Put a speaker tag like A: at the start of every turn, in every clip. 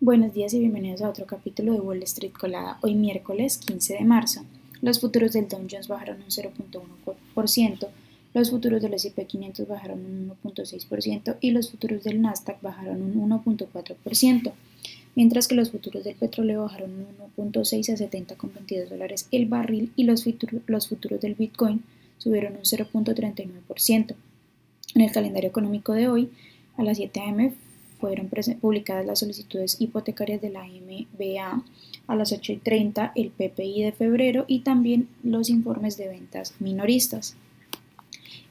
A: Buenos días y bienvenidos a otro capítulo de Wall Street Colada. Hoy miércoles 15 de marzo. Los futuros del Dow Jones bajaron un 0.1%, los futuros del S&P 500 bajaron un 1.6% y los futuros del Nasdaq bajaron un 1.4%, mientras que los futuros del petróleo bajaron un 1.6 a 70,22 dólares el barril y los futuros, los futuros del Bitcoin subieron un 0.39%. En el calendario económico de hoy, a las 7 am fueron publicadas las solicitudes hipotecarias de la MBA a las 8.30, el PPI de febrero y también los informes de ventas minoristas.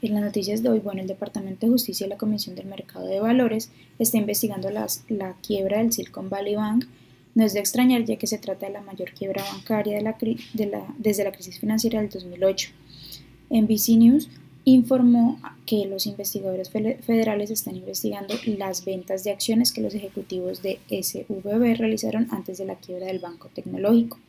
A: En las noticias de hoy, bueno, el Departamento de Justicia y la Comisión del Mercado de Valores está investigando las, la quiebra del Silicon Valley Bank. No es de extrañar ya que se trata de la mayor quiebra bancaria de la, de la, desde la crisis financiera del 2008. NBC News informó que los investigadores federales están investigando las ventas de acciones que los ejecutivos de SVB realizaron antes de la quiebra del banco tecnológico.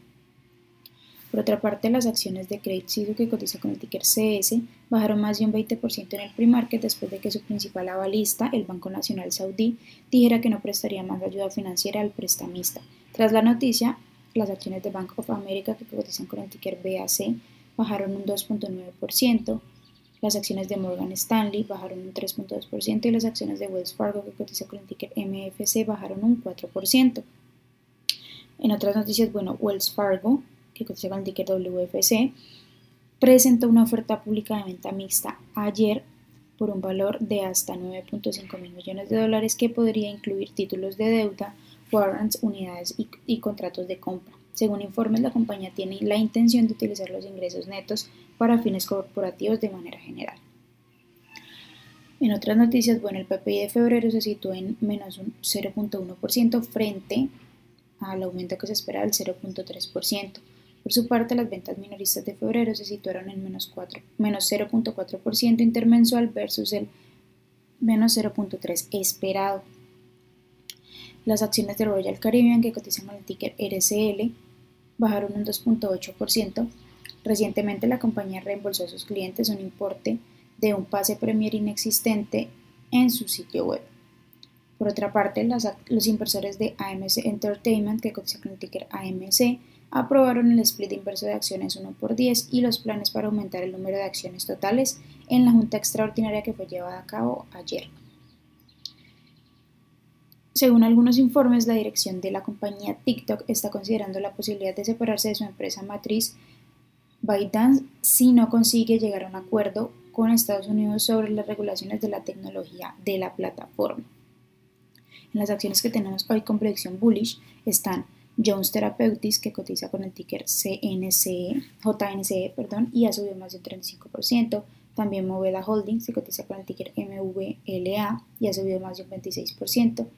A: Por otra parte, las acciones de Credit Suisse que cotiza con el ticker CS bajaron más de un 20% en el pre-market después de que su principal avalista, el Banco Nacional Saudí, dijera que no prestaría más ayuda financiera al prestamista. Tras la noticia, las acciones de Bank of America que cotizan con el ticker BAC bajaron un 2.9%, las acciones de Morgan Stanley bajaron un 3.2% y las acciones de Wells Fargo, que cotiza con el ticker MFC, bajaron un 4%. En otras noticias, bueno, Wells Fargo, que cotiza con el ticker WFC, presentó una oferta pública de venta mixta ayer por un valor de hasta 9.5 mil millones de dólares que podría incluir títulos de deuda, warrants, unidades y, y contratos de compra. Según informes, la compañía tiene la intención de utilizar los ingresos netos para fines corporativos de manera general. En otras noticias, bueno, el PPI de febrero se situó en menos un 0.1% frente al aumento que se espera del 0.3%. Por su parte, las ventas minoristas de febrero se situaron en menos, menos 0.4% intermensual versus el menos 0.3% esperado. Las acciones de Royal Caribbean que cotizan con el ticker RCL bajaron un 2.8%. Recientemente la compañía reembolsó a sus clientes un importe de un pase Premier inexistente en su sitio web. Por otra parte, los inversores de AMC Entertainment, que cotiza con el ticker AMC, aprobaron el split inverso de acciones 1 por 10 y los planes para aumentar el número de acciones totales en la junta extraordinaria que fue llevada a cabo ayer. Según algunos informes, la dirección de la compañía TikTok está considerando la posibilidad de separarse de su empresa matriz ByteDance si no consigue llegar a un acuerdo con Estados Unidos sobre las regulaciones de la tecnología de la plataforma. En las acciones que tenemos hoy con predicción bullish están Jones Therapeutics, que cotiza con el ticker CNCE, JNCE perdón, y ha subido más de un 35%. También Movela Holdings, que cotiza con el ticker MVLA y ha subido más de un 26%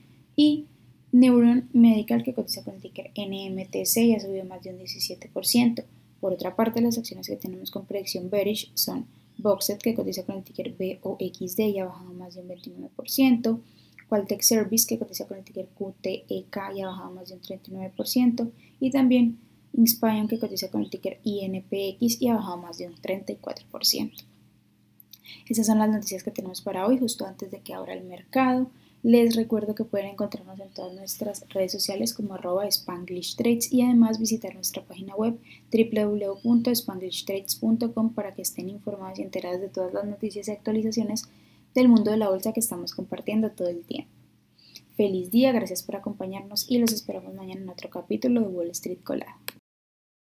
A: y Neuron Medical que cotiza con el ticker NMTC y ha subido más de un 17%. Por otra parte, las acciones que tenemos con predicción bearish son Boxet que cotiza con el ticker BOXD y ha bajado más de un 29%, Qualtech Service que cotiza con el ticker QTEK y ha bajado más de un 39%, y también Inspiron que cotiza con el ticker INPX y ha bajado más de un 34%. Esas son las noticias que tenemos para hoy, justo antes de que abra el mercado. Les recuerdo que pueden encontrarnos en todas nuestras redes sociales como arroba Spanglish Trades y además visitar nuestra página web www.spanglishtrades.com para que estén informados y enterados de todas las noticias y actualizaciones del mundo de la bolsa que estamos compartiendo todo el tiempo. Feliz día, gracias por acompañarnos y los esperamos mañana en otro capítulo de Wall Street Colada.